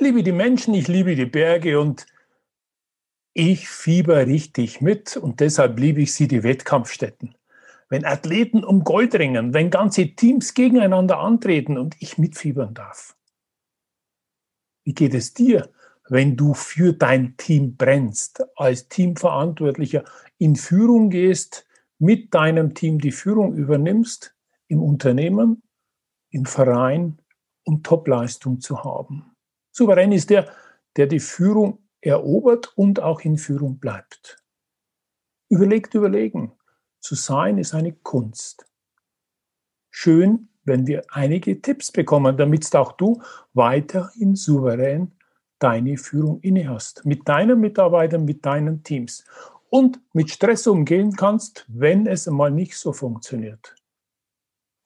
Ich liebe die Menschen, ich liebe die Berge und ich fieber richtig mit und deshalb liebe ich sie, die Wettkampfstätten. Wenn Athleten um Gold ringen, wenn ganze Teams gegeneinander antreten und ich mitfiebern darf. Wie geht es dir, wenn du für dein Team brennst, als Teamverantwortlicher in Führung gehst, mit deinem Team die Führung übernimmst, im Unternehmen, im Verein, um Topleistung zu haben? Souverän ist der, der die Führung erobert und auch in Führung bleibt. Überlegt, überlegen. Zu sein ist eine Kunst. Schön, wenn wir einige Tipps bekommen, damit auch du weiterhin souverän deine Führung inne hast. Mit deinen Mitarbeitern, mit deinen Teams. Und mit Stress umgehen kannst, wenn es mal nicht so funktioniert.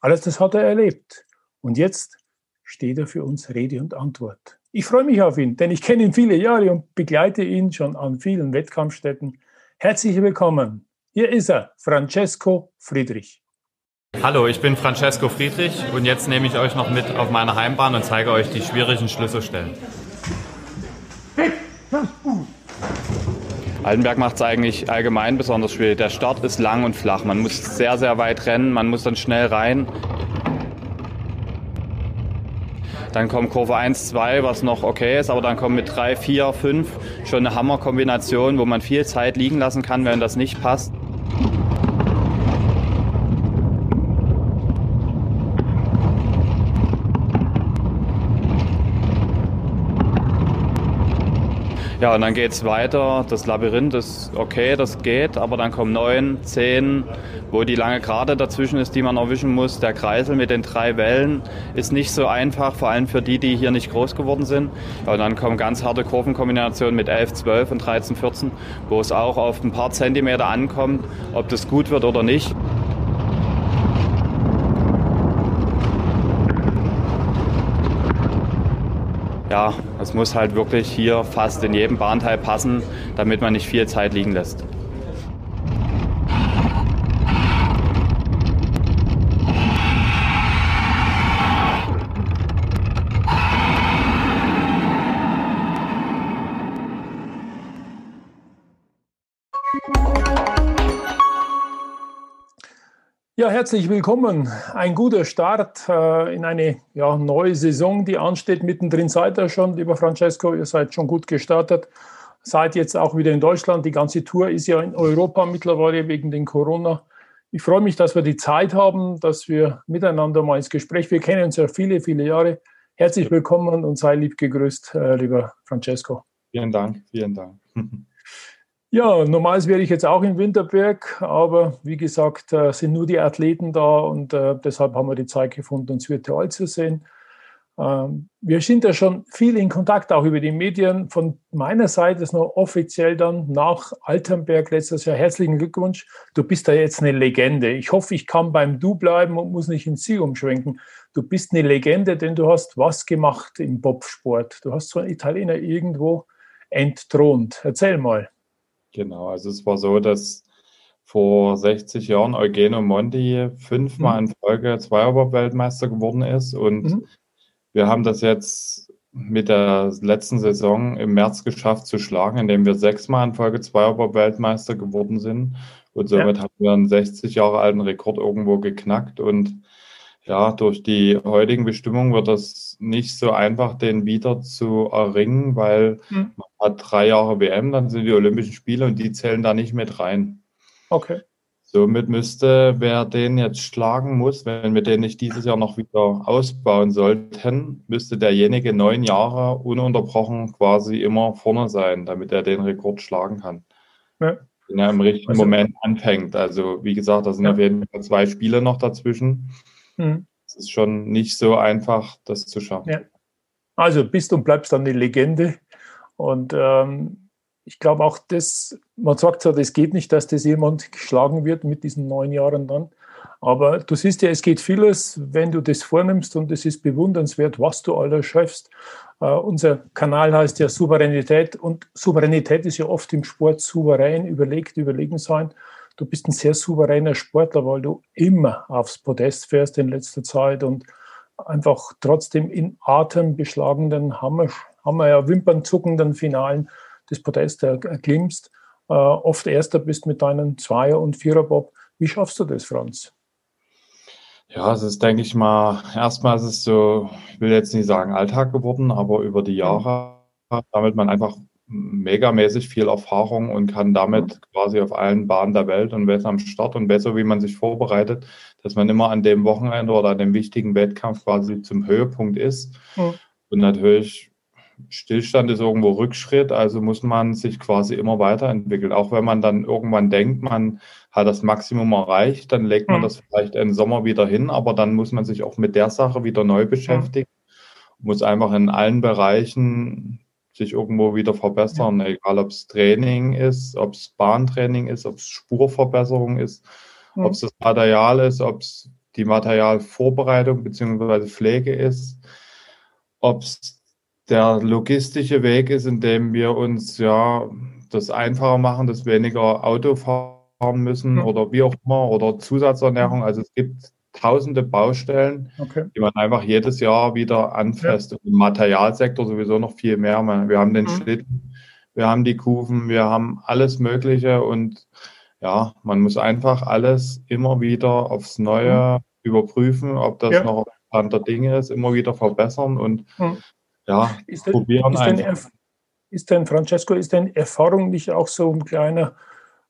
Alles das hat er erlebt. Und jetzt steht er für uns Rede und Antwort. Ich freue mich auf ihn, denn ich kenne ihn viele Jahre und begleite ihn schon an vielen Wettkampfstätten. Herzlich willkommen. Hier ist er, Francesco Friedrich. Hallo, ich bin Francesco Friedrich und jetzt nehme ich euch noch mit auf meine Heimbahn und zeige euch die schwierigen Schlüsselstellen. Altenberg macht es eigentlich allgemein besonders schwierig. Der Start ist lang und flach. Man muss sehr, sehr weit rennen, man muss dann schnell rein. Dann kommt Kurve 1, 2, was noch okay ist, aber dann kommt mit 3, 4, 5 schon eine Hammerkombination, wo man viel Zeit liegen lassen kann, wenn das nicht passt. Ja, und dann geht es weiter. Das Labyrinth ist okay, das geht, aber dann kommen neun, zehn, wo die lange Gerade dazwischen ist, die man erwischen muss. Der Kreisel mit den drei Wellen ist nicht so einfach, vor allem für die, die hier nicht groß geworden sind. Ja, und dann kommen ganz harte Kurvenkombinationen mit 11, 12 und 13, 14, wo es auch auf ein paar Zentimeter ankommt, ob das gut wird oder nicht. ja, es muss halt wirklich hier fast in jedem Bahnteil passen, damit man nicht viel Zeit liegen lässt. Ja, herzlich willkommen. Ein guter Start äh, in eine ja, neue Saison, die ansteht. Mittendrin seid ihr schon, lieber Francesco, ihr seid schon gut gestartet. Seid jetzt auch wieder in Deutschland. Die ganze Tour ist ja in Europa mittlerweile wegen den Corona. Ich freue mich, dass wir die Zeit haben, dass wir miteinander mal ins Gespräch. Wir kennen uns ja viele, viele Jahre. Herzlich willkommen und sei lieb gegrüßt, äh, lieber Francesco. Vielen Dank, vielen Dank. Ja, normals wäre ich jetzt auch in Winterberg, aber wie gesagt, äh, sind nur die Athleten da und äh, deshalb haben wir die Zeit gefunden, uns virtual zu sehen. Ähm, wir sind ja schon viel in Kontakt, auch über die Medien. Von meiner Seite ist noch offiziell dann nach Alternberg letztes Jahr herzlichen Glückwunsch. Du bist da jetzt eine Legende. Ich hoffe, ich kann beim Du bleiben und muss nicht ins Sie umschwenken. Du bist eine Legende, denn du hast was gemacht im Bobsport. Du hast so einen Italiener irgendwo entthront. Erzähl mal. Genau, also es war so, dass vor 60 Jahren Eugenio Monti fünfmal mhm. in Folge Zweierbob-Weltmeister geworden ist und mhm. wir haben das jetzt mit der letzten Saison im März geschafft zu schlagen, indem wir sechsmal in Folge Zweierbob-Weltmeister geworden sind und somit ja. haben wir einen 60 Jahre alten Rekord irgendwo geknackt und ja, durch die heutigen Bestimmungen wird das nicht so einfach, den wieder zu erringen, weil mhm. man hat drei Jahre WM, dann sind die Olympischen Spiele und die zählen da nicht mit rein. Okay. Somit müsste, wer den jetzt schlagen muss, wenn wir den nicht dieses Jahr noch wieder ausbauen sollten, müsste derjenige neun Jahre ununterbrochen quasi immer vorne sein, damit er den Rekord schlagen kann. Ja. Wenn er im richtigen also, Moment anfängt. Also wie gesagt, da sind ja. auf jeden Fall zwei Spiele noch dazwischen. Mhm. es ist schon nicht so einfach, das zu schaffen. Ja. Also bist und bleibst dann eine Legende. Und ähm, ich glaube auch, das, man sagt zwar, das geht nicht, dass das jemand geschlagen wird mit diesen neun Jahren dann. Aber du siehst ja, es geht vieles, wenn du das vornimmst und es ist bewundernswert, was du alles schaffst. Uh, unser Kanal heißt ja Souveränität und Souveränität ist ja oft im Sport souverän, überlegt, überlegen sein. Du bist ein sehr souveräner Sportler, weil du immer aufs Podest fährst in letzter Zeit und einfach trotzdem in atembeschlagenden, Hammer, Hammer ja, wimpernzuckenden Finalen das Podest erklimmst. Uh, oft Erster bist mit deinen Zweier- und Viererbob. Wie schaffst du das, Franz? Ja, es ist, denke ich mal, erstmal ist es so, ich will jetzt nicht sagen Alltag geworden, aber über die Jahre sammelt man einfach megamäßig viel Erfahrung und kann damit quasi auf allen Bahnen der Welt und besser am Start und besser, wie man sich vorbereitet, dass man immer an dem Wochenende oder an dem wichtigen Wettkampf quasi zum Höhepunkt ist. Mhm. Und natürlich Stillstand ist irgendwo Rückschritt, also muss man sich quasi immer weiterentwickeln. Auch wenn man dann irgendwann denkt, man hat das Maximum erreicht, dann legt man mhm. das vielleicht im Sommer wieder hin, aber dann muss man sich auch mit der Sache wieder neu beschäftigen, mhm. muss einfach in allen Bereichen sich irgendwo wieder verbessern, ja. egal ob es Training ist, ob es Bahntraining ist, ob es Spurverbesserung ist, mhm. ob es das Material ist, ob es die Materialvorbereitung bzw. Pflege ist, ob es der logistische Weg ist, indem wir uns ja das einfacher machen, dass weniger Auto fahren müssen oder wie auch immer oder Zusatzernährung. Also es gibt tausende Baustellen, okay. die man einfach jedes Jahr wieder anfasst. Ja. Im Materialsektor sowieso noch viel mehr. Wir haben den mhm. Schlitten, wir haben die Kufen, wir haben alles Mögliche und ja, man muss einfach alles immer wieder aufs Neue mhm. überprüfen, ob das ja. noch Stand der Dinge ist, immer wieder verbessern und mhm ja, ist denn, probieren ist denn, ist denn, Francesco, ist denn Erfahrung nicht auch so ein kleiner,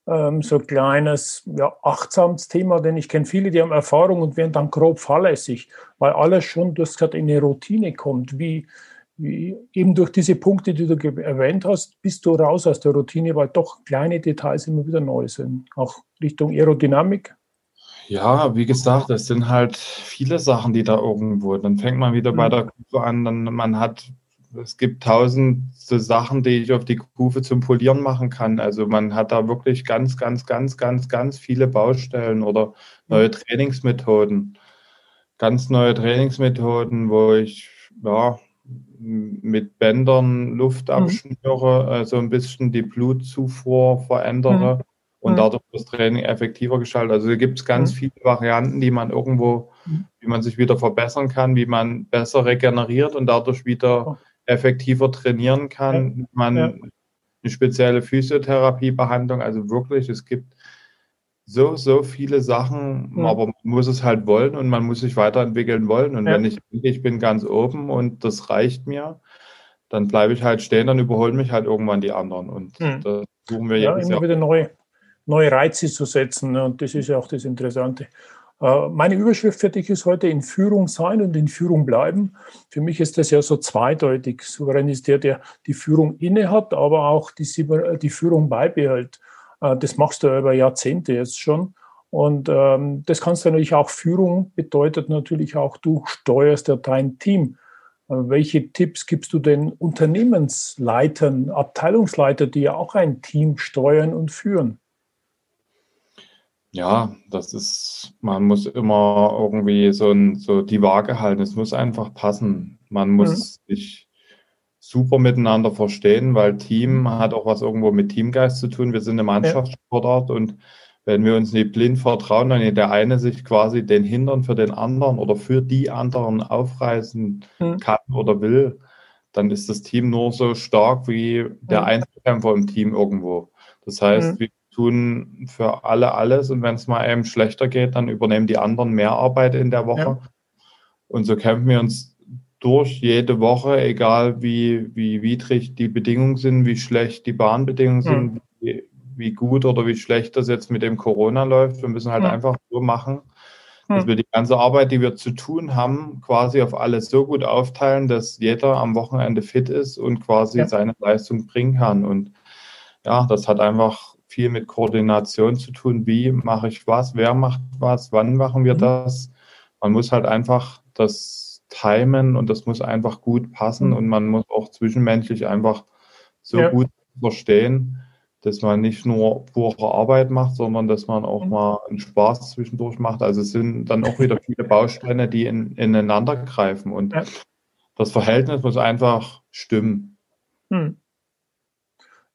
ähm, so kleines, ja, achtsames Thema? Denn ich kenne viele, die haben Erfahrung und werden dann grob fahrlässig, weil alles schon, du hast gesagt, in eine Routine kommt. Wie, wie eben durch diese Punkte, die du erwähnt hast, bist du raus aus der Routine, weil doch kleine Details immer wieder neu sind, auch Richtung Aerodynamik. Ja, wie gesagt, es sind halt viele Sachen, die da irgendwo. Dann fängt man wieder bei mhm. der Kufe an, dann man hat, es gibt tausende Sachen, die ich auf die Kufe zum Polieren machen kann. Also man hat da wirklich ganz, ganz, ganz, ganz, ganz viele Baustellen oder neue Trainingsmethoden. Ganz neue Trainingsmethoden, wo ich ja mit Bändern Luft mhm. abschnüre, also ein bisschen die Blutzufuhr verändere. Mhm und mhm. dadurch das Training effektiver gestaltet. Also da gibt es ganz mhm. viele Varianten, die man irgendwo, mhm. wie man sich wieder verbessern kann, wie man besser regeneriert und dadurch wieder effektiver trainieren kann. Ja. Man ja. eine spezielle Physiotherapiebehandlung, also wirklich, es gibt so, so viele Sachen, mhm. aber man muss es halt wollen und man muss sich weiterentwickeln wollen. Und ja. wenn ich ich bin ganz oben und das reicht mir, dann bleibe ich halt stehen, dann überholen mich halt irgendwann die anderen. Und mhm. das suchen wir ja, immer wieder neu neue Reize zu setzen. Ne? Und das ist ja auch das Interessante. Äh, meine Überschrift für dich ist heute in Führung sein und in Führung bleiben. Für mich ist das ja so zweideutig. Souverän ist der, der die Führung innehat, aber auch die, die Führung beibehält. Äh, das machst du über Jahrzehnte jetzt schon. Und ähm, das kannst du natürlich auch Führung bedeutet natürlich auch, du steuerst ja dein Team. Äh, welche Tipps gibst du den Unternehmensleitern, Abteilungsleiter, die ja auch ein Team steuern und führen? Ja, das ist, man muss immer irgendwie so, ein, so die Waage halten. Es muss einfach passen. Man muss mhm. sich super miteinander verstehen, weil Team hat auch was irgendwo mit Teamgeist zu tun. Wir sind eine Mannschaftssportart ja. und wenn wir uns nicht blind vertrauen, dann der eine sich quasi den Hintern für den anderen oder für die anderen aufreißen mhm. kann oder will, dann ist das Team nur so stark wie der mhm. Einzelkämpfer im Team irgendwo. Das heißt, mhm. wir tun für alle alles und wenn es mal einem schlechter geht, dann übernehmen die anderen mehr Arbeit in der Woche. Ja. Und so kämpfen wir uns durch jede Woche, egal wie, wie widrig die Bedingungen sind, wie schlecht die Bahnbedingungen sind, wie, wie, gut oder wie schlecht das jetzt mit dem Corona läuft. Wir müssen halt einfach so machen, dass wir die ganze Arbeit, die wir zu tun haben, quasi auf alles so gut aufteilen, dass jeder am Wochenende fit ist und quasi ja. seine Leistung bringen kann. Und ja, das hat einfach viel mit Koordination zu tun. Wie mache ich was? Wer macht was? Wann machen wir mhm. das? man muss halt einfach das timen und das muss einfach gut passen mhm. und man muss auch zwischenmenschlich einfach so ja. gut verstehen, dass man nicht nur pure Arbeit macht, sondern dass man auch mhm. mal einen Spaß zwischendurch macht. Also es sind dann auch wieder viele Bausteine, die in, ineinander greifen und ja. das Verhältnis muss einfach stimmen. Mhm.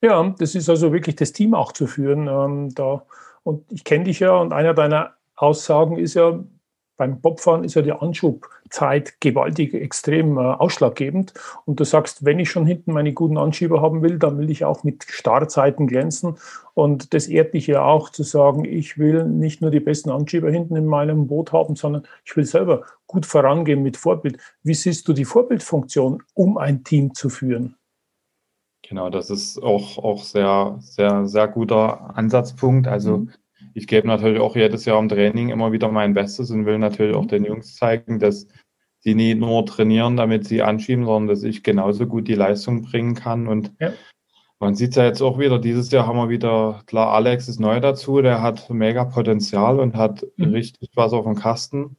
Ja, das ist also wirklich das Team auch zu führen. Ähm, da. Und ich kenne dich ja und einer deiner Aussagen ist ja, beim Bobfahren ist ja die Anschubzeit gewaltig extrem äh, ausschlaggebend. Und du sagst, wenn ich schon hinten meine guten Anschieber haben will, dann will ich auch mit Startzeiten glänzen. Und das ehrt dich ja auch zu sagen, ich will nicht nur die besten Anschieber hinten in meinem Boot haben, sondern ich will selber gut vorangehen mit Vorbild. Wie siehst du die Vorbildfunktion, um ein Team zu führen? Genau, das ist auch, auch sehr, sehr, sehr guter Ansatzpunkt. Also mhm. ich gebe natürlich auch jedes Jahr im Training immer wieder mein Bestes und will natürlich auch mhm. den Jungs zeigen, dass sie nie nur trainieren, damit sie anschieben, sondern dass ich genauso gut die Leistung bringen kann. Und ja. man sieht es ja jetzt auch wieder, dieses Jahr haben wir wieder, klar, Alex ist neu dazu, der hat mega Potenzial und hat mhm. richtig was auf dem Kasten.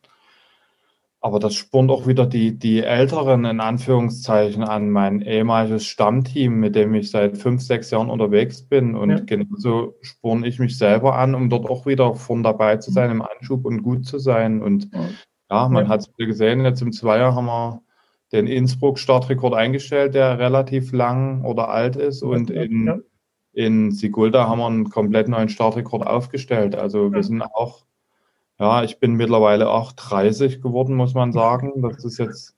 Aber das spornt auch wieder die, die Älteren in Anführungszeichen an, mein ehemaliges Stammteam, mit dem ich seit fünf, sechs Jahren unterwegs bin. Und ja. genauso sporne ich mich selber an, um dort auch wieder vorn dabei zu sein im Anschub und gut zu sein. Und ja, ja man ja. hat es gesehen, jetzt im Zweier haben wir den Innsbruck-Startrekord eingestellt, der relativ lang oder alt ist. Und in, in Sigulda haben wir einen komplett neuen Startrekord aufgestellt. Also wir sind auch ja, ich bin mittlerweile auch 30 geworden, muss man sagen. Das ist jetzt,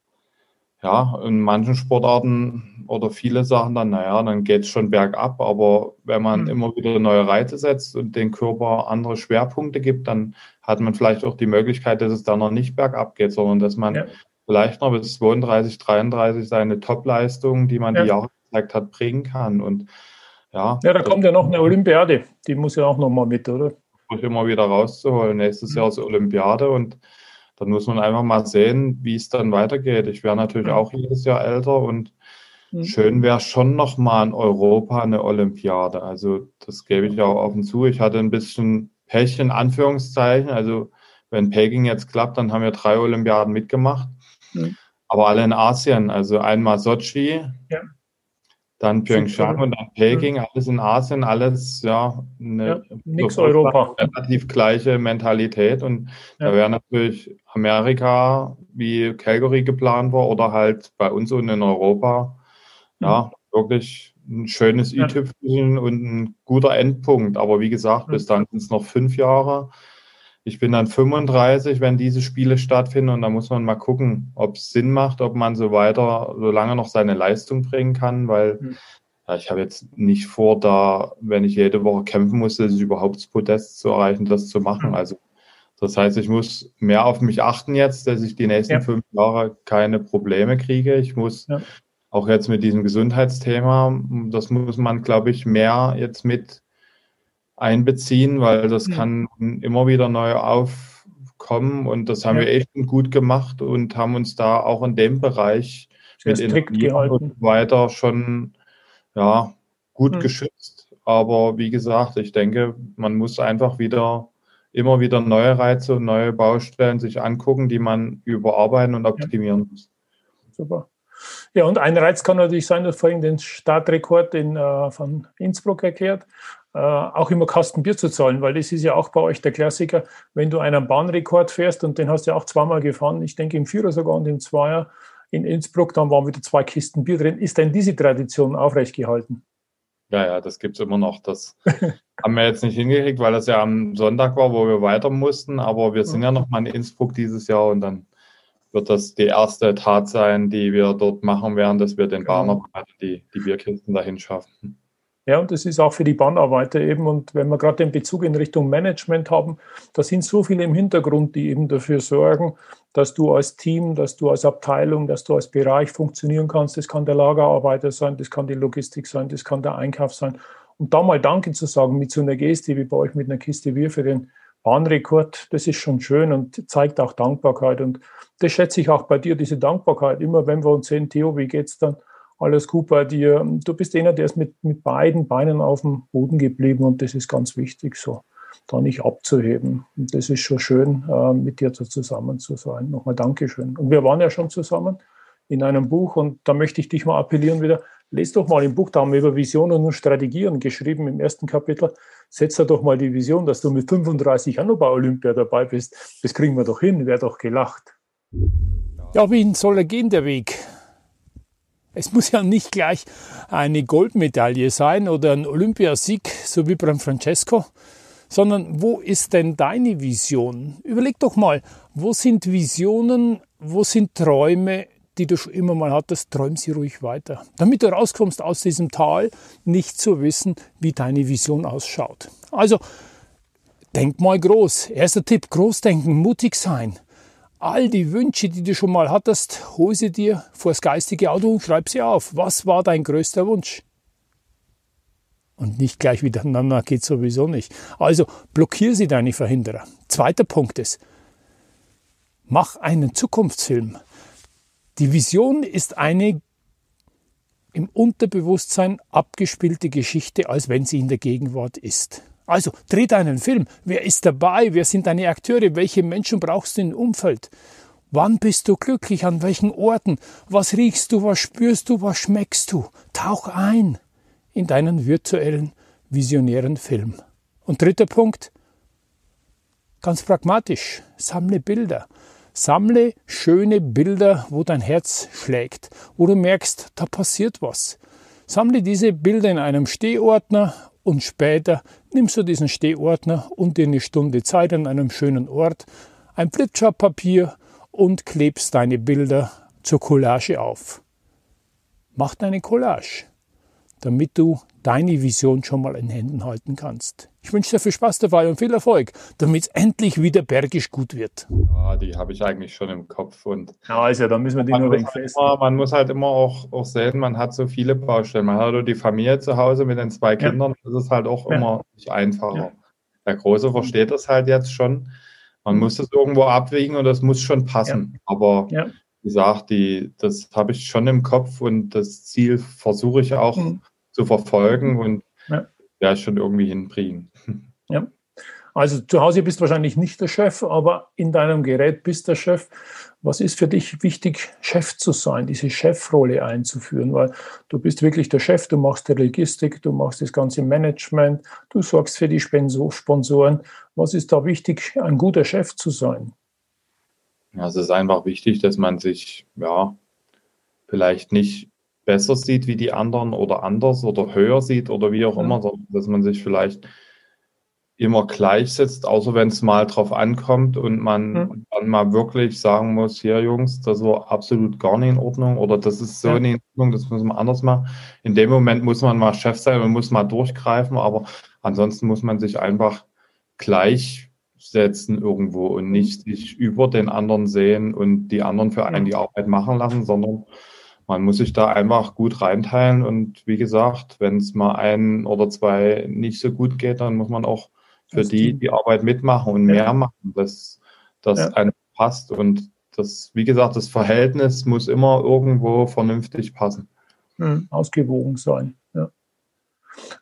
ja, in manchen Sportarten oder viele Sachen dann, naja, dann geht es schon bergab. Aber wenn man mhm. immer wieder neue Reize setzt und den Körper andere Schwerpunkte gibt, dann hat man vielleicht auch die Möglichkeit, dass es dann noch nicht bergab geht, sondern dass man ja. vielleicht noch bis 32, 33 seine Topleistung, die man ja. die Jahre gezeigt hat, bringen kann. Und ja. Ja, da kommt ja noch eine Olympiade. Die muss ja auch noch mal mit, oder? Immer wieder rauszuholen. Nächstes Jahr ist Olympiade und dann muss man einfach mal sehen, wie es dann weitergeht. Ich wäre natürlich auch jedes Jahr älter und mhm. schön wäre schon nochmal in Europa eine Olympiade. Also das gebe ich auch offen zu. Ich hatte ein bisschen Pech in Anführungszeichen. Also wenn Peking jetzt klappt, dann haben wir drei Olympiaden mitgemacht. Mhm. Aber alle in Asien. Also einmal Sochi, ja dann Pyeongchang und dann Peking, alles in Asien, alles ja, eine ja, nix Europa. relativ gleiche Mentalität und ja. da wäre natürlich Amerika wie Calgary geplant war oder halt bei uns und in Europa ja mhm. wirklich ein schönes i-Tüpfelchen und ein guter Endpunkt. Aber wie gesagt, mhm. bis dann sind es noch fünf Jahre. Ich bin dann 35, wenn diese Spiele stattfinden und da muss man mal gucken, ob es Sinn macht, ob man so weiter, so lange noch seine Leistung bringen kann, weil mhm. ja, ich habe jetzt nicht vor, da, wenn ich jede Woche kämpfen muss, ich überhaupt das Podest zu erreichen, das zu machen. Mhm. Also das heißt, ich muss mehr auf mich achten jetzt, dass ich die nächsten ja. fünf Jahre keine Probleme kriege. Ich muss ja. auch jetzt mit diesem Gesundheitsthema, das muss man, glaube ich, mehr jetzt mit einbeziehen, weil das ja. kann immer wieder neu aufkommen und das haben ja. wir echt gut gemacht und haben uns da auch in dem Bereich Sehr mit Energie und weiter schon ja, gut hm. geschützt. Aber wie gesagt, ich denke, man muss einfach wieder immer wieder neue Reize und neue Baustellen sich angucken, die man überarbeiten und optimieren ja. muss. Super. Ja, und ein Reiz kann natürlich sein, dass vorhin den Startrekord in, äh, von Innsbruck erklärt äh, auch immer Kasten Bier zu zahlen, weil das ist ja auch bei euch der Klassiker, wenn du einen Bahnrekord fährst und den hast du ja auch zweimal gefahren, ich denke im Vierer sogar und im Zweier in Innsbruck, dann waren wieder zwei Kisten Bier drin. Ist denn diese Tradition aufrecht gehalten? Ja, ja, das gibt es immer noch. Das haben wir jetzt nicht hingekriegt, weil das ja am Sonntag war, wo wir weiter mussten. Aber wir sind ja noch mal in Innsbruck dieses Jahr und dann wird das die erste Tat sein, die wir dort machen werden, dass wir den genau. Bahner die, die Bierkisten dahin schaffen. Ja, und das ist auch für die Bahnarbeiter eben. Und wenn wir gerade den Bezug in Richtung Management haben, da sind so viele im Hintergrund, die eben dafür sorgen, dass du als Team, dass du als Abteilung, dass du als Bereich funktionieren kannst. Das kann der Lagerarbeiter sein, das kann die Logistik sein, das kann der Einkauf sein. Und da mal Danke zu sagen mit so einer Geste wie bei euch mit einer Kiste Bier für den Bahnrekord, das ist schon schön und zeigt auch Dankbarkeit. Und das schätze ich auch bei dir, diese Dankbarkeit. Immer wenn wir uns sehen, Theo, wie geht's dann? Alles bei dir. Du bist einer, der ist mit, mit beiden Beinen auf dem Boden geblieben und das ist ganz wichtig so. da nicht abzuheben. Und das ist schon schön, äh, mit dir zusammen zu sein. Nochmal Dankeschön. Und wir waren ja schon zusammen in einem Buch und da möchte ich dich mal appellieren wieder, lest doch mal im Buch, da haben wir über Visionen und Strategien geschrieben im ersten Kapitel. Setz da doch mal die Vision, dass du mit 35 auch noch bei Olympia dabei bist. Das kriegen wir doch hin, wäre doch gelacht. Ja, wie soll er gehen, der Weg? Es muss ja nicht gleich eine Goldmedaille sein oder ein Olympiasieg, so wie beim Francesco, sondern wo ist denn deine Vision? Überleg doch mal, wo sind Visionen, wo sind Träume, die du schon immer mal hattest, träum sie ruhig weiter. Damit du rauskommst aus diesem Tal, nicht zu wissen, wie deine Vision ausschaut. Also, denk mal groß. Erster Tipp, groß denken, mutig sein. All die Wünsche, die du schon mal hattest, hol sie dir vor das geistige Auto und schreib sie auf. Was war dein größter Wunsch? Und nicht gleich wieder, na, na, geht sowieso nicht. Also blockier sie deine Verhinderer. Zweiter Punkt ist, mach einen Zukunftsfilm. Die Vision ist eine im Unterbewusstsein abgespielte Geschichte, als wenn sie in der Gegenwart ist. Also dreh deinen Film. Wer ist dabei? Wer sind deine Akteure? Welche Menschen brauchst du im Umfeld? Wann bist du glücklich? An welchen Orten? Was riechst du? Was spürst du? Was schmeckst du? Tauch ein in deinen virtuellen, visionären Film. Und dritter Punkt, ganz pragmatisch, sammle Bilder. Sammle schöne Bilder, wo dein Herz schlägt, wo du merkst, da passiert was. Sammle diese Bilder in einem Stehordner und später nimmst du diesen Stehordner und dir eine Stunde Zeit an einem schönen Ort, ein Flipchart-Papier und klebst deine Bilder zur Collage auf. Mach deine Collage damit du deine Vision schon mal in Händen halten kannst. Ich wünsche dir viel Spaß dabei und viel Erfolg, damit es endlich wieder bergisch gut wird. Ja, die habe ich eigentlich schon im Kopf. Und ja, also da müssen wir die nur wegen fest. Man muss halt immer auch, auch sehen, man hat so viele Baustellen. Man hat die Familie zu Hause mit den zwei Kindern, ja. das ist halt auch ja. immer nicht einfacher. Ja. Der Große versteht das halt jetzt schon. Man muss das irgendwo abwägen und das muss schon passen. Aber wie gesagt, die, das habe ich schon im Kopf und das Ziel versuche ich auch mhm zu verfolgen und ja, ja schon irgendwie hinbringen. Ja. Also zu Hause bist du wahrscheinlich nicht der Chef, aber in deinem Gerät bist der Chef. Was ist für dich wichtig, Chef zu sein, diese Chefrolle einzuführen? Weil du bist wirklich der Chef, du machst die Logistik, du machst das ganze Management, du sorgst für die Sponsoren. Was ist da wichtig, ein guter Chef zu sein? Ja, es ist einfach wichtig, dass man sich ja vielleicht nicht besser sieht wie die anderen oder anders oder höher sieht oder wie auch ja. immer, sondern dass man sich vielleicht immer gleichsetzt, außer wenn es mal drauf ankommt und man ja. dann mal wirklich sagen muss, hier Jungs, das war absolut gar nicht in Ordnung oder das ist so ja. nicht in Ordnung, das müssen wir anders machen. In dem Moment muss man mal Chef sein und muss mal durchgreifen, aber ansonsten muss man sich einfach gleichsetzen irgendwo und nicht sich über den anderen sehen und die anderen für einen die Arbeit machen lassen, sondern man muss sich da einfach gut reinteilen und wie gesagt, wenn es mal ein oder zwei nicht so gut geht, dann muss man auch für die die Arbeit mitmachen und mehr machen, dass das ja. einem passt und das, wie gesagt, das Verhältnis muss immer irgendwo vernünftig passen. Mhm, ausgewogen sein. Ja.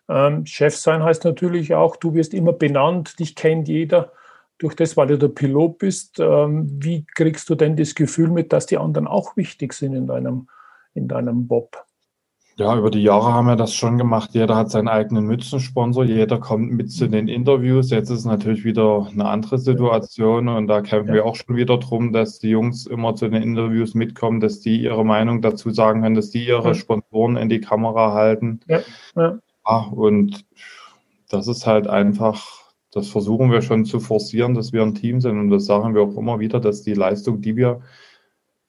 Ähm, Chef sein heißt natürlich auch, du wirst immer benannt, dich kennt jeder durch das, weil du der Pilot bist. Ähm, wie kriegst du denn das Gefühl mit, dass die anderen auch wichtig sind in deinem in deinem Bob? Ja, über die Jahre haben wir das schon gemacht. Jeder hat seinen eigenen Mützensponsor, jeder kommt mit zu den Interviews. Jetzt ist natürlich wieder eine andere Situation und da kämpfen ja. wir auch schon wieder drum, dass die Jungs immer zu den Interviews mitkommen, dass die ihre Meinung dazu sagen können, dass die ihre. Sponsoren in die Kamera halten. Ja. ja. ja und das ist halt einfach, das versuchen wir schon zu forcieren, dass wir ein Team sind und das sagen wir auch immer wieder, dass die Leistung, die wir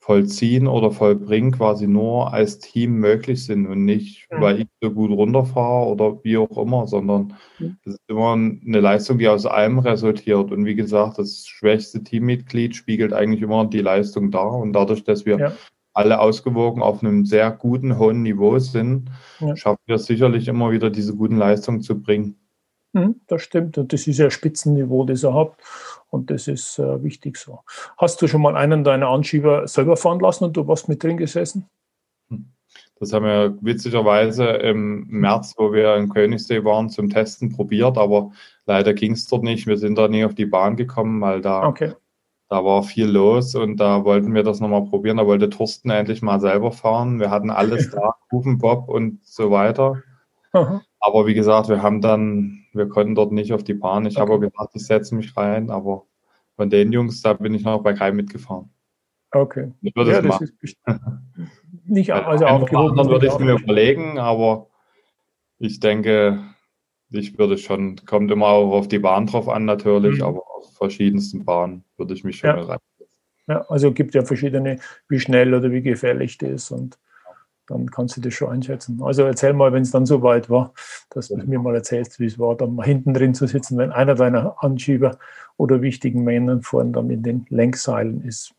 vollziehen oder vollbringen quasi nur als Team möglich sind und nicht, mhm. weil ich so gut runterfahre oder wie auch immer, sondern mhm. es ist immer eine Leistung, die aus allem resultiert. Und wie gesagt, das schwächste Teammitglied spiegelt eigentlich immer die Leistung dar. Und dadurch, dass wir ja. alle ausgewogen auf einem sehr guten, hohen Niveau sind, ja. schaffen wir es sicherlich immer wieder, diese guten Leistungen zu bringen. Mhm, das stimmt. Und das ist ja Spitzenniveau, das ihr habt. Und das ist äh, wichtig so. Hast du schon mal einen deiner Anschieber selber fahren lassen und du warst mit drin gesessen? Hm. Das haben wir witzigerweise im März, wo wir in Königssee waren, zum Testen probiert, aber leider ging es dort nicht. Wir sind da nie auf die Bahn gekommen, weil da, okay. da war viel los und da wollten wir das nochmal probieren. Da wollte Thorsten endlich mal selber fahren. Wir hatten alles da, Bob und so weiter. Aha. Aber wie gesagt, wir haben dann, wir konnten dort nicht auf die Bahn. Ich okay. habe gedacht, ich setze mich rein, aber von den Jungs, da bin ich noch bei keinem mitgefahren. Okay. Ich würde ja, das machen. ist nicht also aufgehoben. Dann würde ich mir überlegen, aber ich denke, ich würde schon, kommt immer auch auf die Bahn drauf an natürlich, mhm. aber auf verschiedensten Bahnen würde ich mich schon ja. Ja, also es gibt ja verschiedene, wie schnell oder wie gefährlich das ist und dann kannst du das schon einschätzen. Also erzähl mal, wenn es dann so weit war, dass du mir mal erzählst, wie es war, dann mal hinten drin zu sitzen, wenn einer deiner Anschieber oder wichtigen Männer vorne dann in den Lenkseilen ist.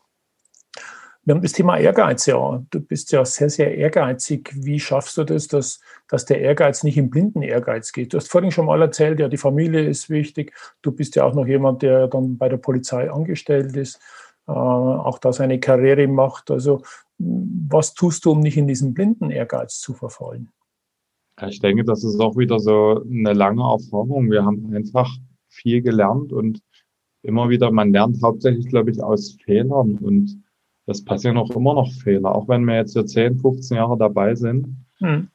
Wir haben das Thema Ehrgeiz, ja. Du bist ja sehr, sehr ehrgeizig. Wie schaffst du das, dass, dass der Ehrgeiz nicht im blinden Ehrgeiz geht? Du hast vorhin schon mal erzählt, ja, die Familie ist wichtig. Du bist ja auch noch jemand, der dann bei der Polizei angestellt ist, äh, auch da seine Karriere macht. Also, was tust du, um nicht in diesen blinden Ehrgeiz zu verfallen? Ich denke, das ist auch wieder so eine lange Erfahrung. Wir haben einfach viel gelernt und immer wieder, man lernt hauptsächlich, glaube ich, aus Fehlern und das passieren auch immer noch Fehler, auch wenn wir jetzt hier 10, 15 Jahre dabei sind. Hm.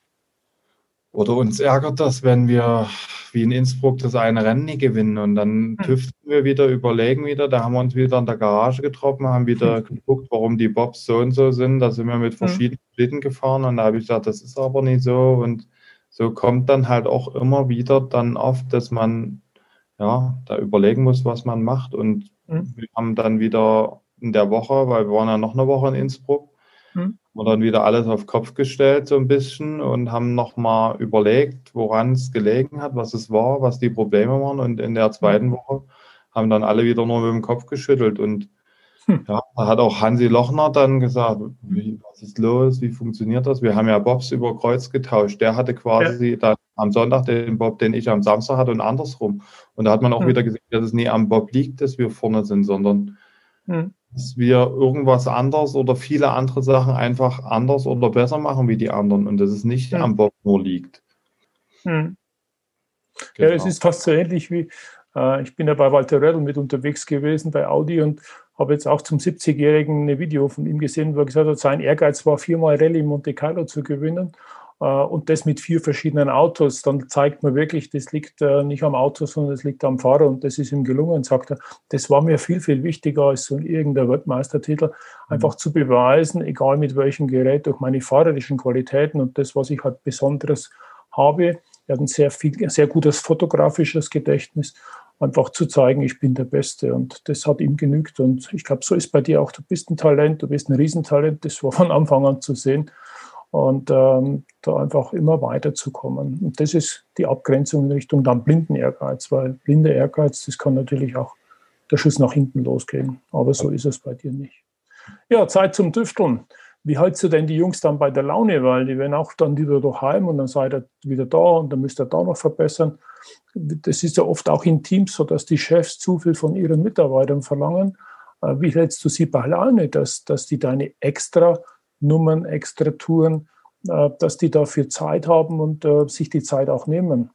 Oder uns ärgert das, wenn wir wie in Innsbruck das eine Rennen nie gewinnen und dann hm. tüften wir wieder, überlegen wieder. Da haben wir uns wieder in der Garage getroffen, haben wieder hm. geguckt, warum die Bobs so und so sind. Da sind wir mit hm. verschiedenen Schlitten gefahren und da habe ich gesagt, das ist aber nicht so. Und so kommt dann halt auch immer wieder dann oft, dass man ja da überlegen muss, was man macht. Und wir haben dann wieder in der Woche, weil wir waren ja noch eine Woche in Innsbruck, hm. haben dann wieder alles auf Kopf gestellt so ein bisschen und haben nochmal überlegt, woran es gelegen hat, was es war, was die Probleme waren und in der zweiten hm. Woche haben dann alle wieder nur mit dem Kopf geschüttelt und hm. ja, da hat auch Hansi Lochner dann gesagt, wie, was ist los, wie funktioniert das? Wir haben ja Bobs über Kreuz getauscht. Der hatte quasi ja. dann am Sonntag den Bob, den ich am Samstag hatte und andersrum. Und da hat man auch hm. wieder gesehen, dass es nie am Bob liegt, dass wir vorne sind, sondern hm dass wir irgendwas anders oder viele andere Sachen einfach anders oder besser machen wie die anderen und dass es nicht hm. am Bob nur liegt. Hm. Genau. Ja, es ist fast so ähnlich wie, äh, ich bin ja bei Walter Rödel mit unterwegs gewesen bei Audi und habe jetzt auch zum 70-Jährigen ein Video von ihm gesehen, wo er gesagt hat, sein Ehrgeiz war viermal Rallye Monte Carlo zu gewinnen und das mit vier verschiedenen Autos, dann zeigt man wirklich, das liegt äh, nicht am Auto, sondern es liegt am Fahrer und das ist ihm gelungen, sagt er. Das war mir viel, viel wichtiger als so irgendein Weltmeistertitel, mhm. einfach zu beweisen, egal mit welchem Gerät, durch meine fahrerischen Qualitäten und das, was ich halt Besonderes habe. Er hat ein sehr, viel, sehr gutes fotografisches Gedächtnis einfach zu zeigen, ich bin der Beste. Und das hat ihm genügt. Und ich glaube, so ist bei dir auch. Du bist ein Talent, du bist ein Riesentalent. Das war von Anfang an zu sehen und ähm, da einfach immer weiterzukommen. Und das ist die Abgrenzung in Richtung dann blinden Ehrgeiz, weil blinder Ehrgeiz, das kann natürlich auch der Schuss nach hinten losgehen. Aber so ist es bei dir nicht. Ja, Zeit zum Tüfteln. Wie hältst du denn die Jungs dann bei der Laune? Weil die werden auch dann wieder daheim und dann seid ihr wieder da und dann müsst ihr da noch verbessern. Das ist ja oft auch in Teams so, dass die Chefs zu viel von ihren Mitarbeitern verlangen. Äh, wie hältst du sie bei Laune, dass, dass die deine extra Nummern, extra Touren, äh, dass die dafür Zeit haben und äh, sich die Zeit auch nehmen.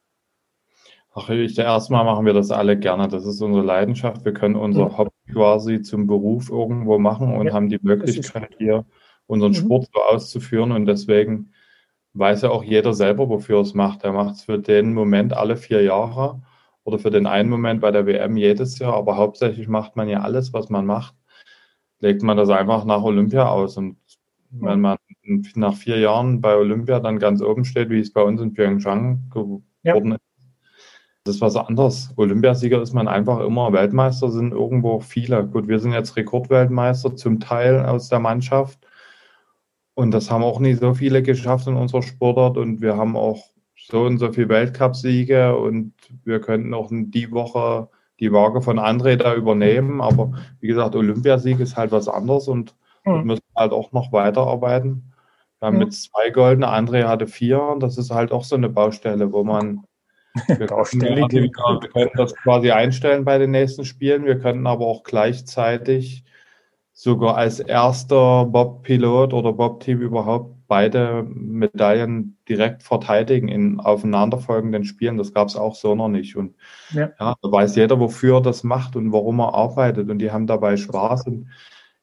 Ach, ich, erstmal machen wir das alle gerne. Das ist unsere Leidenschaft. Wir können unser mhm. Hobby quasi zum Beruf irgendwo machen und ja, haben die Möglichkeit hier unseren mhm. Sport so auszuführen. Und deswegen weiß ja auch jeder selber, wofür er es macht. Er macht es für den Moment alle vier Jahre oder für den einen Moment bei der WM jedes Jahr. Aber hauptsächlich macht man ja alles, was man macht, legt man das einfach nach Olympia aus. Und wenn man nach vier Jahren bei Olympia dann ganz oben steht, wie es bei uns in Pyeongchang geworden ja. ist, das ist was anderes. Olympiasieger ist man einfach immer. Weltmeister sind irgendwo viele. Gut, wir sind jetzt Rekordweltmeister zum Teil aus der Mannschaft. Und das haben auch nicht so viele geschafft in unserer Sportart. Und wir haben auch so und so viele Weltcupsiege. Und wir könnten auch die Woche die Waage von André da übernehmen. Aber wie gesagt, Olympiasieg ist halt was anderes. Und Mhm. Wir müssen halt auch noch weiterarbeiten. Wir haben mhm. mit zwei goldene, André hatte vier. Das ist halt auch so eine Baustelle, wo man wir, Baustelle können, wir können das quasi einstellen bei den nächsten Spielen. Wir könnten aber auch gleichzeitig sogar als erster Bob-Pilot oder Bob-Team überhaupt beide Medaillen direkt verteidigen in aufeinanderfolgenden Spielen. Das gab es auch so noch nicht. Und ja. ja. da weiß jeder, wofür er das macht und warum er arbeitet. Und die haben dabei Spaß. Und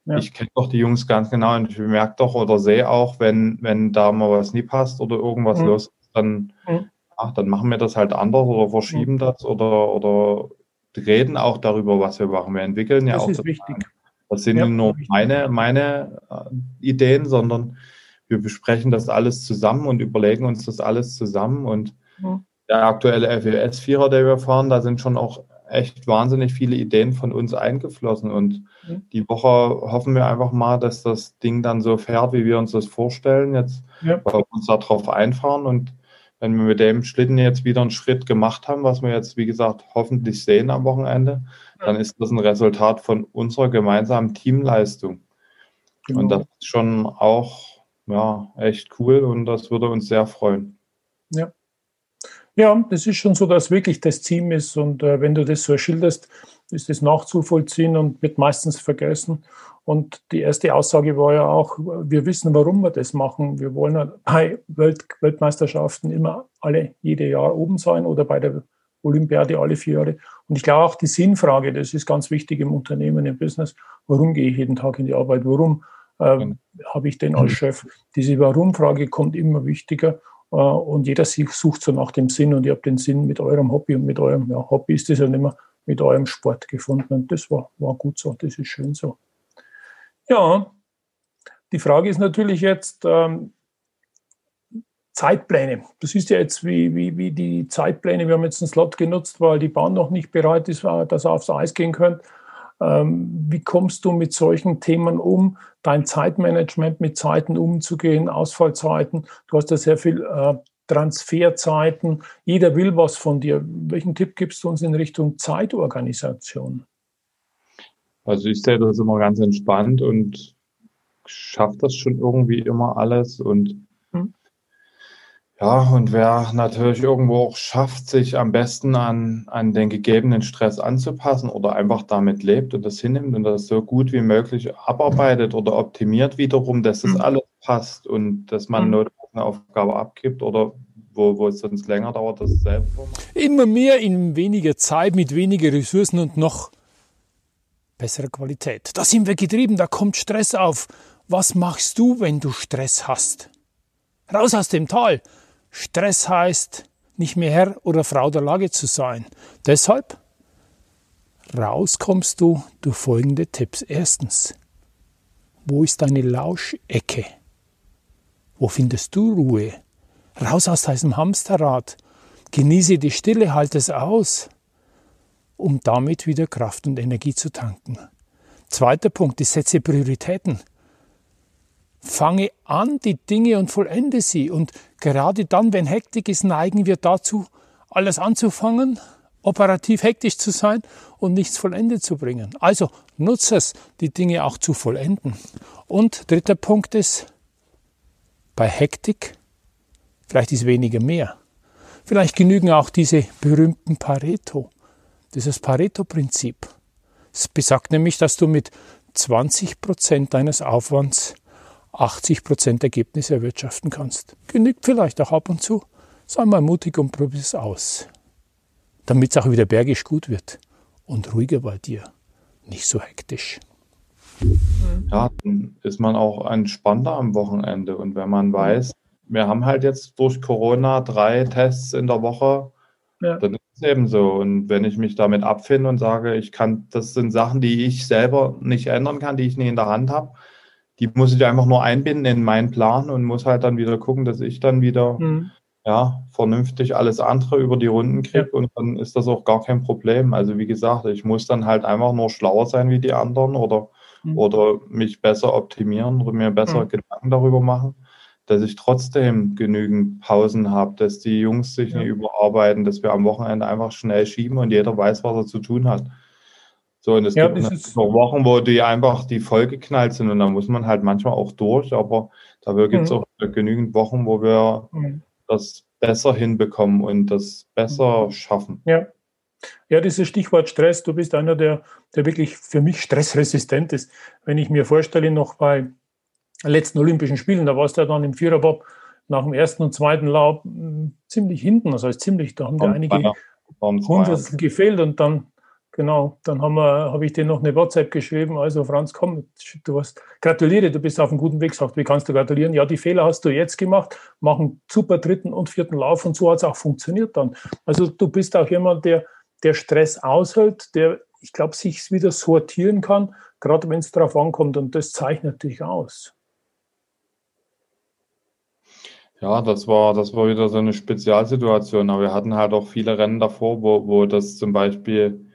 ja. ich kenne doch die Jungs ganz genau und ich merke doch oder sehe auch, wenn, wenn da mal was nie passt oder irgendwas mhm. los ist, dann, mhm. ach, dann machen wir das halt anders oder verschieben mhm. das oder, oder reden auch darüber, was wir machen. Wir entwickeln ja das auch. Das ist wichtig. Das sind ja, nur meine, meine äh, Ideen, sondern wir besprechen das alles zusammen und überlegen uns das alles zusammen. Und ja. der aktuelle FES-Vierer, der wir fahren, da sind schon auch echt wahnsinnig viele Ideen von uns eingeflossen. Und ja. die Woche hoffen wir einfach mal, dass das Ding dann so fährt, wie wir uns das vorstellen. Jetzt, ja. wir uns darauf einfahren. Und wenn wir mit dem Schlitten jetzt wieder einen Schritt gemacht haben, was wir jetzt, wie gesagt, hoffentlich sehen am Wochenende, dann ist das ein Resultat von unserer gemeinsamen Teamleistung. Genau. Und das ist schon auch ja, echt cool und das würde uns sehr freuen. Ja. Ja, das ist schon so, dass wirklich das Team ist und äh, wenn du das so schilderst, ist das nachzuvollziehen und wird meistens vergessen. Und die erste Aussage war ja auch, wir wissen, warum wir das machen. Wir wollen bei Welt Weltmeisterschaften immer alle jede Jahr oben sein oder bei der Olympiade alle vier Jahre. Und ich glaube auch die Sinnfrage, das ist ganz wichtig im Unternehmen, im Business. Warum gehe ich jeden Tag in die Arbeit? Warum äh, habe ich den als Chef? Diese Warum-Frage kommt immer wichtiger. Äh, und jeder sucht so nach dem Sinn. Und ihr habt den Sinn mit eurem Hobby und mit eurem ja, Hobby ist es ja nicht mehr mit eurem Sport gefunden. Und das war, war gut so. Das ist schön so. Ja, die Frage ist natürlich jetzt, ähm, Zeitpläne. Das ist ja jetzt wie, wie, wie die Zeitpläne. Wir haben jetzt einen Slot genutzt, weil die Bahn noch nicht bereit ist, äh, dass er aufs Eis gehen könnte. Ähm, wie kommst du mit solchen Themen um, dein Zeitmanagement mit Zeiten umzugehen, Ausfallzeiten? Du hast ja sehr viel äh, Transferzeiten. Jeder will was von dir. Welchen Tipp gibst du uns in Richtung Zeitorganisation? Also ich sehe das immer ganz entspannt und schaffe das schon irgendwie immer alles und ja, und wer natürlich irgendwo auch schafft, sich am besten an, an den gegebenen Stress anzupassen oder einfach damit lebt und das hinnimmt und das so gut wie möglich abarbeitet oder optimiert wiederum, dass es mhm. alles passt und dass man mhm. eine Aufgabe abgibt oder wo, wo es sonst länger dauert, das selber Immer mehr in weniger Zeit, mit weniger Ressourcen und noch bessere Qualität. Da sind wir getrieben, da kommt Stress auf. Was machst du, wenn du Stress hast? Raus aus dem Tal. Stress heißt, nicht mehr Herr oder Frau der Lage zu sein. Deshalb rauskommst du durch folgende Tipps. Erstens, wo ist deine Lauschecke? Wo findest du Ruhe? Raus aus diesem Hamsterrad. Genieße die Stille, halt es aus, um damit wieder Kraft und Energie zu tanken. Zweiter Punkt, ich setze Prioritäten. Fange an die Dinge und vollende sie. Und gerade dann, wenn Hektik ist, neigen wir dazu, alles anzufangen, operativ hektisch zu sein und nichts vollendet zu bringen. Also nutze es, die Dinge auch zu vollenden. Und dritter Punkt ist, bei Hektik, vielleicht ist weniger mehr. Vielleicht genügen auch diese berühmten Pareto, dieses Pareto-Prinzip. Es besagt nämlich, dass du mit 20 Prozent deines Aufwands 80 Prozent Ergebnisse erwirtschaften kannst. Genügt vielleicht auch ab und zu. Sei mal mutig und probier es aus. Damit es auch wieder bergisch gut wird und ruhiger bei dir. Nicht so hektisch. Ja, dann ist man auch entspannter am Wochenende. Und wenn man weiß, wir haben halt jetzt durch Corona drei Tests in der Woche, ja. dann ist es eben so. Und wenn ich mich damit abfinde und sage, ich kann, das sind Sachen, die ich selber nicht ändern kann, die ich nicht in der Hand habe, die muss ich einfach nur einbinden in meinen Plan und muss halt dann wieder gucken, dass ich dann wieder mhm. ja, vernünftig alles andere über die Runden kriege ja. und dann ist das auch gar kein Problem. Also wie gesagt, ich muss dann halt einfach nur schlauer sein wie die anderen oder, mhm. oder mich besser optimieren oder mir besser mhm. Gedanken darüber machen, dass ich trotzdem genügend Pausen habe, dass die Jungs sich ja. nicht überarbeiten, dass wir am Wochenende einfach schnell schieben und jeder weiß, was er zu tun hat. So, und es ja, gibt noch Wochen, wo die einfach die vollgeknallt sind und da muss man halt manchmal auch durch, aber dafür gibt es mhm. auch genügend Wochen, wo wir mhm. das besser hinbekommen und das besser mhm. schaffen. Ja. Ja, dieses Stichwort Stress, du bist einer, der, der wirklich für mich stressresistent ist. Wenn ich mir vorstelle, noch bei letzten Olympischen Spielen. Da warst du ja dann im Viererbob nach dem ersten und zweiten Lauf hm, ziemlich hinten. Das heißt ziemlich, da haben dir einige Hundertstel gefehlt und dann Genau, dann habe ich dir noch eine WhatsApp geschrieben. Also Franz, komm, du hast gratuliere, du bist auf einem guten Weg. Sagt, wie kannst du gratulieren? Ja, die Fehler hast du jetzt gemacht, machen super dritten und vierten Lauf und so hat es auch funktioniert dann. Also du bist auch jemand, der, der Stress aushält, der, ich glaube, sich wieder sortieren kann, gerade wenn es darauf ankommt und das zeichnet dich aus. Ja, das war, das war wieder so eine Spezialsituation, aber wir hatten halt auch viele Rennen davor, wo, wo das zum Beispiel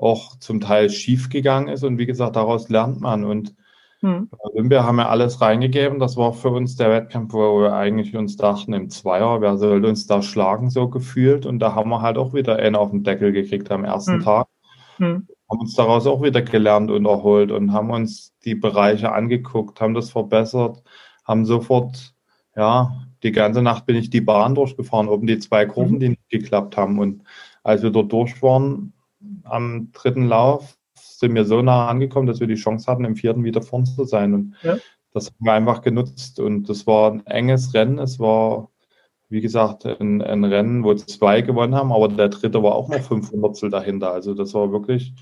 auch zum Teil schief gegangen ist. Und wie gesagt, daraus lernt man. Und hm. Olympia haben wir alles reingegeben. Das war für uns der Wettkampf, wo wir eigentlich uns dachten, im Zweier, wer soll uns da schlagen, so gefühlt. Und da haben wir halt auch wieder einen auf den Deckel gekriegt am ersten hm. Tag. Hm. Haben uns daraus auch wieder gelernt und erholt und haben uns die Bereiche angeguckt, haben das verbessert, haben sofort, ja, die ganze Nacht bin ich die Bahn durchgefahren, oben die zwei Kurven, hm. die nicht geklappt haben. Und als wir dort durch waren, am dritten Lauf sind wir so nah angekommen, dass wir die Chance hatten, im vierten wieder vorn zu sein. Und ja. das haben wir einfach genutzt. Und das war ein enges Rennen. Es war, wie gesagt, ein, ein Rennen, wo zwei gewonnen haben, aber der dritte war auch noch 500 dahinter. Also das war wirklich,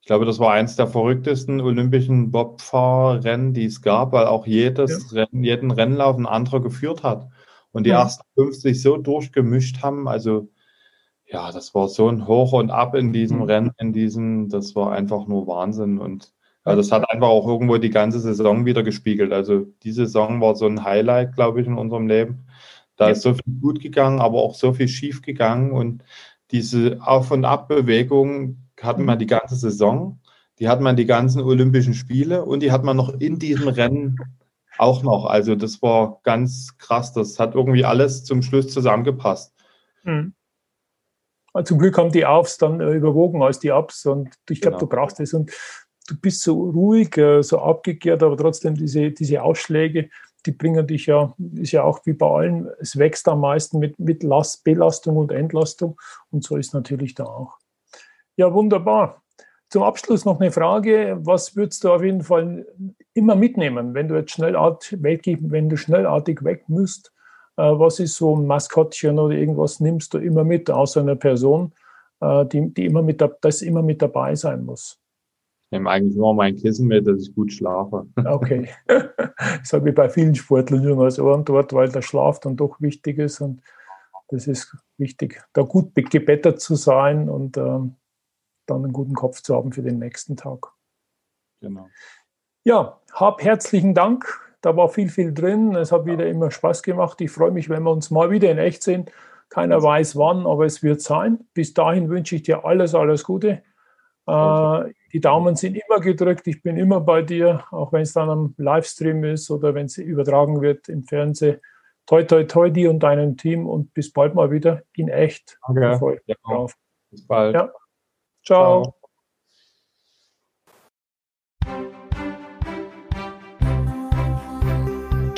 ich glaube, das war eins der verrücktesten olympischen Bobfahrrennen, die es gab, weil auch jedes ja. Rennen, jeden Rennlauf ein anderer geführt hat. Und die ja. ersten 50 so durchgemischt haben, also ja, das war so ein Hoch und Ab in diesem mhm. Rennen, in diesem, das war einfach nur Wahnsinn. Und ja, das hat einfach auch irgendwo die ganze Saison wieder gespiegelt. Also die Saison war so ein Highlight, glaube ich, in unserem Leben. Da ja. ist so viel gut gegangen, aber auch so viel schief gegangen. Und diese Auf- und Ab-Bewegung hat man die ganze Saison, die hat man die ganzen Olympischen Spiele und die hat man noch in diesem Rennen auch noch. Also das war ganz krass. Das hat irgendwie alles zum Schluss zusammengepasst. Mhm. Zum Glück haben die Aufs dann äh, überwogen als die Ups und ich glaube, genau. du brauchst es und du bist so ruhig, äh, so abgekehrt, aber trotzdem diese, diese Ausschläge, die bringen dich ja, ist ja auch wie bei allen, es wächst am meisten mit, mit Last, Belastung und Entlastung und so ist natürlich da auch. Ja, wunderbar. Zum Abschluss noch eine Frage. Was würdest du auf jeden Fall immer mitnehmen, wenn du jetzt schnellartig weg, wenn du schnellartig weg müsst? Äh, was ist so ein Maskottchen oder irgendwas nimmst du immer mit, außer einer Person, äh, die, die immer mit, das immer mit dabei sein muss? Ich nehme eigentlich nur mein Kissen mit, dass ich gut schlafe. Okay. Das habe ich bei vielen Sportlern nur als Antwort, weil der Schlaf dann doch wichtig ist und das ist wichtig, da gut gebettet zu sein und ähm, dann einen guten Kopf zu haben für den nächsten Tag. Genau. Ja, hab herzlichen Dank da war viel, viel drin. Es hat wieder immer Spaß gemacht. Ich freue mich, wenn wir uns mal wieder in echt sehen. Keiner weiß wann, aber es wird sein. Bis dahin wünsche ich dir alles, alles Gute. Äh, die Daumen sind immer gedrückt. Ich bin immer bei dir, auch wenn es dann am Livestream ist oder wenn es übertragen wird im Fernsehen. Toi, toi, toi, dir und deinem Team und bis bald mal wieder in echt. Danke. Ja. Bis bald. Ja. Ciao. Ciao.